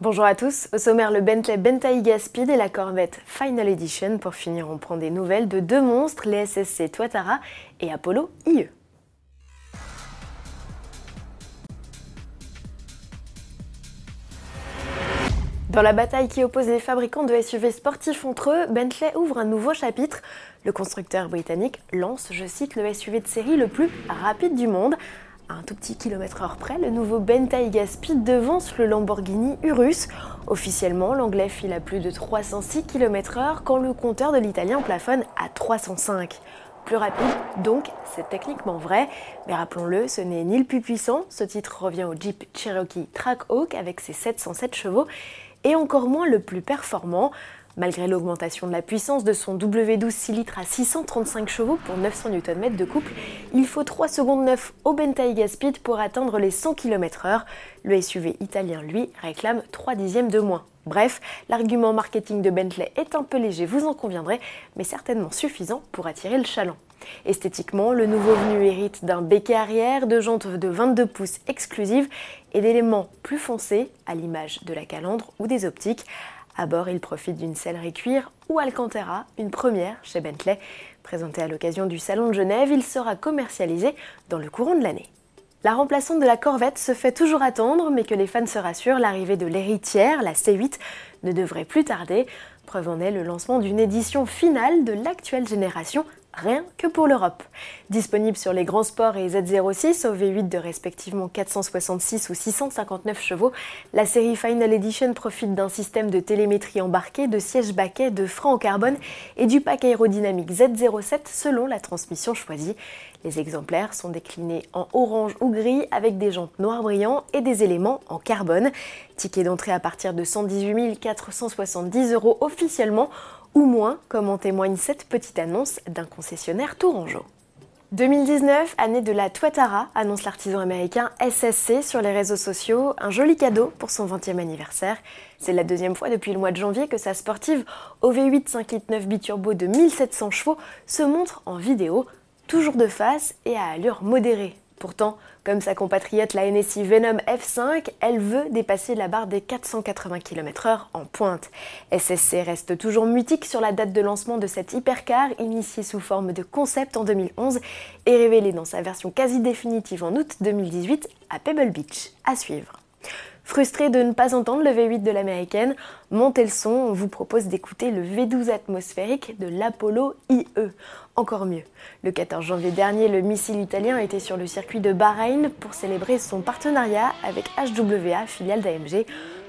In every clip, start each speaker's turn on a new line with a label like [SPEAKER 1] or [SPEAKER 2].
[SPEAKER 1] Bonjour à tous, au sommaire le Bentley Bentayga Speed et la Corvette Final Edition. Pour finir, on prend des nouvelles de deux monstres, les SSC Tuatara et Apollo IE. Dans la bataille qui oppose les fabricants de SUV sportifs entre eux, Bentley ouvre un nouveau chapitre. Le constructeur britannique lance, je cite, le SUV de série le plus rapide du monde. À un tout petit kilomètre heure près, le nouveau Bentayga Speed devance le Lamborghini Urus. Officiellement, l'anglais file à plus de 306 km/h quand le compteur de l'italien plafonne à 305 plus rapide, donc c'est techniquement vrai, mais rappelons-le, ce n'est ni le plus puissant, ce titre revient au Jeep Cherokee Trackhawk avec ses 707 chevaux, et encore moins le plus performant. Malgré l'augmentation de la puissance de son W12 6 litres à 635 chevaux pour 900 Nm de couple, il faut 3 secondes 9 au Bentayga Speed pour atteindre les 100 km/h. Le SUV italien, lui, réclame 3 dixièmes de moins. Bref, l'argument marketing de Bentley est un peu léger, vous en conviendrez, mais certainement suffisant pour attirer le chaland. Esthétiquement, le nouveau venu hérite d'un béquet arrière, de jantes de 22 pouces exclusives et d'éléments plus foncés, à l'image de la calandre ou des optiques. À bord, il profite d'une sellerie cuir ou Alcantara, une première chez Bentley. Présenté à l'occasion du Salon de Genève, il sera commercialisé dans le courant de l'année. La remplaçante de la Corvette se fait toujours attendre, mais que les fans se rassurent, l'arrivée de l'héritière, la C8, ne devrait plus tarder. Preuve en est le lancement d'une édition finale de l'actuelle génération rien que pour l'Europe. Disponible sur les grands sports et Z06 au V8 de respectivement 466 ou 659 chevaux, la série Final Edition profite d'un système de télémétrie embarqué, de sièges baquets, de freins en carbone et du pack aérodynamique Z07 selon la transmission choisie. Les exemplaires sont déclinés en orange ou gris avec des jantes noires brillantes et des éléments en carbone. Ticket d'entrée à partir de 118 470 euros officiellement ou moins, comme en témoigne cette petite annonce d'un concessionnaire tourangeau. 2019, année de la Tuatara, annonce l'artisan américain SSC sur les réseaux sociaux, un joli cadeau pour son 20e anniversaire. C'est la deuxième fois depuis le mois de janvier que sa sportive OV8 5 litres 9 biturbo de 1700 chevaux se montre en vidéo, toujours de face et à allure modérée. Pourtant, comme sa compatriote la NSI Venom F5, elle veut dépasser la barre des 480 km/h en pointe. SSC reste toujours mutique sur la date de lancement de cette hypercar initiée sous forme de concept en 2011 et révélée dans sa version quasi définitive en août 2018 à Pebble Beach. À suivre. Frustré de ne pas entendre le V8 de l'américaine, montez le son, on vous propose d'écouter le V12 atmosphérique de l'Apollo IE. Encore mieux. Le 14 janvier dernier, le missile italien était sur le circuit de Bahreïn pour célébrer son partenariat avec HWA, filiale d'AMG.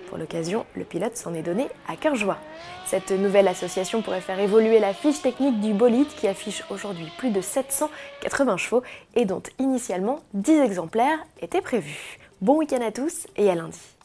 [SPEAKER 1] Pour l'occasion, le pilote s'en est donné à cœur joie. Cette nouvelle association pourrait faire évoluer la fiche technique du bolide qui affiche aujourd'hui plus de 780 chevaux et dont initialement 10 exemplaires étaient prévus. Bon week-end à tous et à lundi.